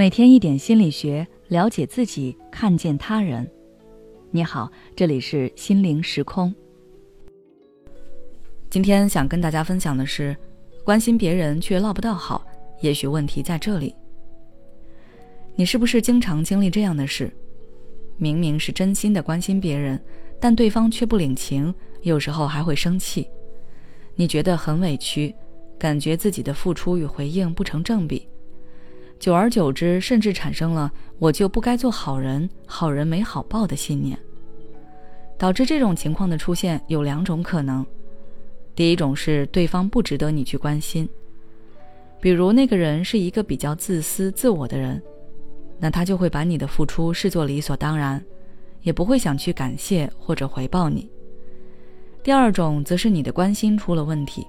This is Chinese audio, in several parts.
每天一点心理学，了解自己，看见他人。你好，这里是心灵时空。今天想跟大家分享的是，关心别人却落不到好，也许问题在这里。你是不是经常经历这样的事？明明是真心的关心别人，但对方却不领情，有时候还会生气，你觉得很委屈，感觉自己的付出与回应不成正比。久而久之，甚至产生了“我就不该做好人，好人没好报”的信念。导致这种情况的出现有两种可能：第一种是对方不值得你去关心，比如那个人是一个比较自私自我的人，那他就会把你的付出视作理所当然，也不会想去感谢或者回报你；第二种则是你的关心出了问题，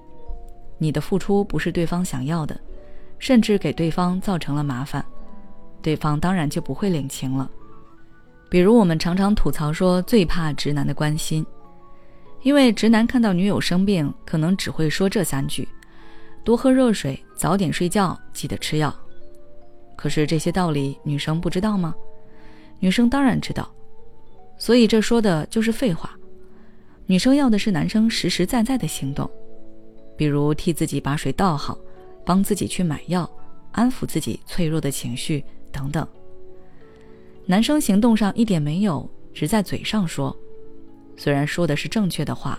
你的付出不是对方想要的。甚至给对方造成了麻烦，对方当然就不会领情了。比如我们常常吐槽说，最怕直男的关心，因为直男看到女友生病，可能只会说这三句：多喝热水，早点睡觉，记得吃药。可是这些道理女生不知道吗？女生当然知道，所以这说的就是废话。女生要的是男生实实在在的行动，比如替自己把水倒好。帮自己去买药，安抚自己脆弱的情绪等等。男生行动上一点没有，只在嘴上说，虽然说的是正确的话，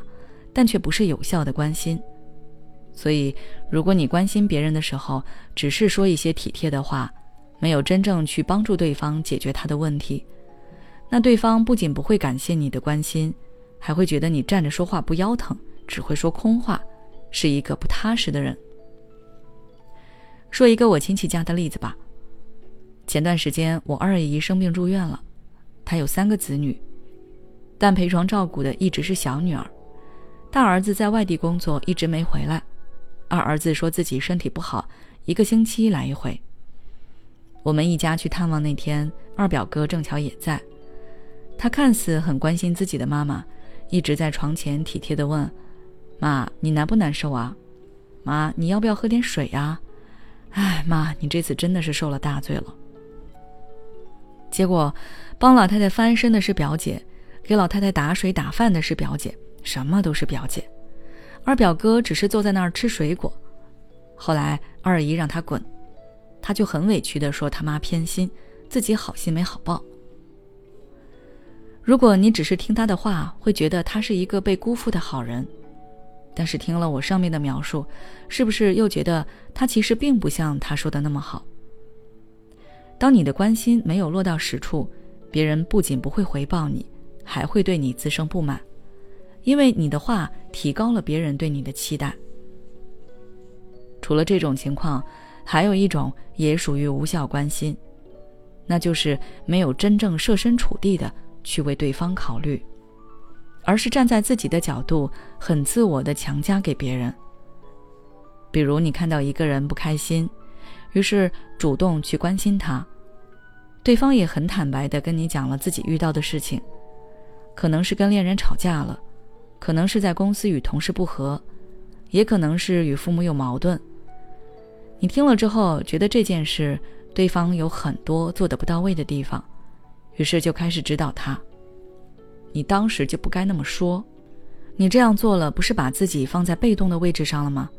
但却不是有效的关心。所以，如果你关心别人的时候，只是说一些体贴的话，没有真正去帮助对方解决他的问题，那对方不仅不会感谢你的关心，还会觉得你站着说话不腰疼，只会说空话，是一个不踏实的人。说一个我亲戚家的例子吧。前段时间我二姨生病住院了，她有三个子女，但陪床照顾的一直是小女儿，大儿子在外地工作一直没回来，二儿子说自己身体不好，一个星期来一回。我们一家去探望那天，二表哥正巧也在，他看似很关心自己的妈妈，一直在床前体贴的问：“妈，你难不难受啊？妈，你要不要喝点水呀？”哎妈，你这次真的是受了大罪了。结果，帮老太太翻身的是表姐，给老太太打水打饭的是表姐，什么都是表姐。二表哥只是坐在那儿吃水果。后来二姨让他滚，他就很委屈的说他妈偏心，自己好心没好报。如果你只是听他的话，会觉得他是一个被辜负的好人。但是听了我上面的描述，是不是又觉得他其实并不像他说的那么好？当你的关心没有落到实处，别人不仅不会回报你，还会对你滋生不满，因为你的话提高了别人对你的期待。除了这种情况，还有一种也属于无效关心，那就是没有真正设身处地的去为对方考虑。而是站在自己的角度，很自我的强加给别人。比如你看到一个人不开心，于是主动去关心他，对方也很坦白的跟你讲了自己遇到的事情，可能是跟恋人吵架了，可能是在公司与同事不和，也可能是与父母有矛盾。你听了之后觉得这件事对方有很多做的不到位的地方，于是就开始指导他。你当时就不该那么说，你这样做了，不是把自己放在被动的位置上了吗？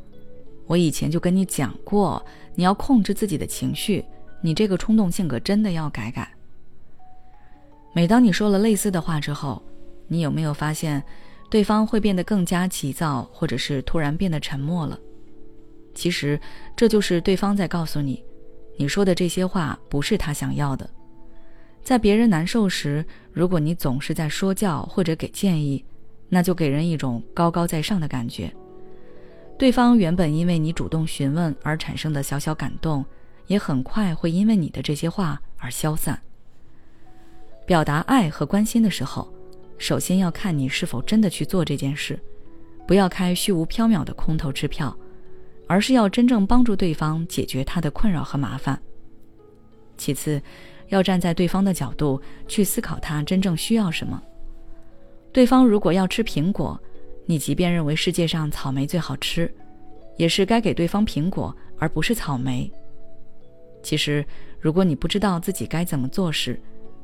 我以前就跟你讲过，你要控制自己的情绪，你这个冲动性格真的要改改。每当你说了类似的话之后，你有没有发现，对方会变得更加急躁，或者是突然变得沉默了？其实这就是对方在告诉你，你说的这些话不是他想要的。在别人难受时，如果你总是在说教或者给建议，那就给人一种高高在上的感觉。对方原本因为你主动询问而产生的小小感动，也很快会因为你的这些话而消散。表达爱和关心的时候，首先要看你是否真的去做这件事，不要开虚无缥缈的空头支票，而是要真正帮助对方解决他的困扰和麻烦。其次。要站在对方的角度去思考，他真正需要什么。对方如果要吃苹果，你即便认为世界上草莓最好吃，也是该给对方苹果，而不是草莓。其实，如果你不知道自己该怎么做时，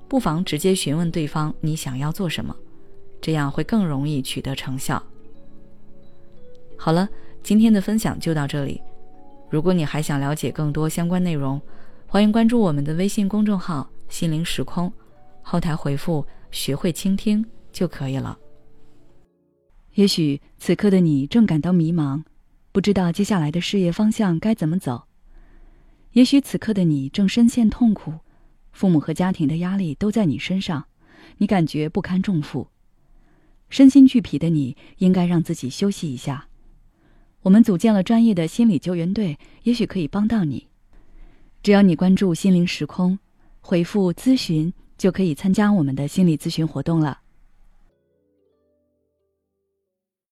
不妨直接询问对方你想要做什么，这样会更容易取得成效。好了，今天的分享就到这里。如果你还想了解更多相关内容，欢迎关注我们的微信公众号“心灵时空”，后台回复“学会倾听”就可以了。也许此刻的你正感到迷茫，不知道接下来的事业方向该怎么走；也许此刻的你正深陷痛苦，父母和家庭的压力都在你身上，你感觉不堪重负，身心俱疲的你应该让自己休息一下。我们组建了专业的心理救援队，也许可以帮到你。只要你关注“心灵时空”，回复“咨询”，就可以参加我们的心理咨询活动了。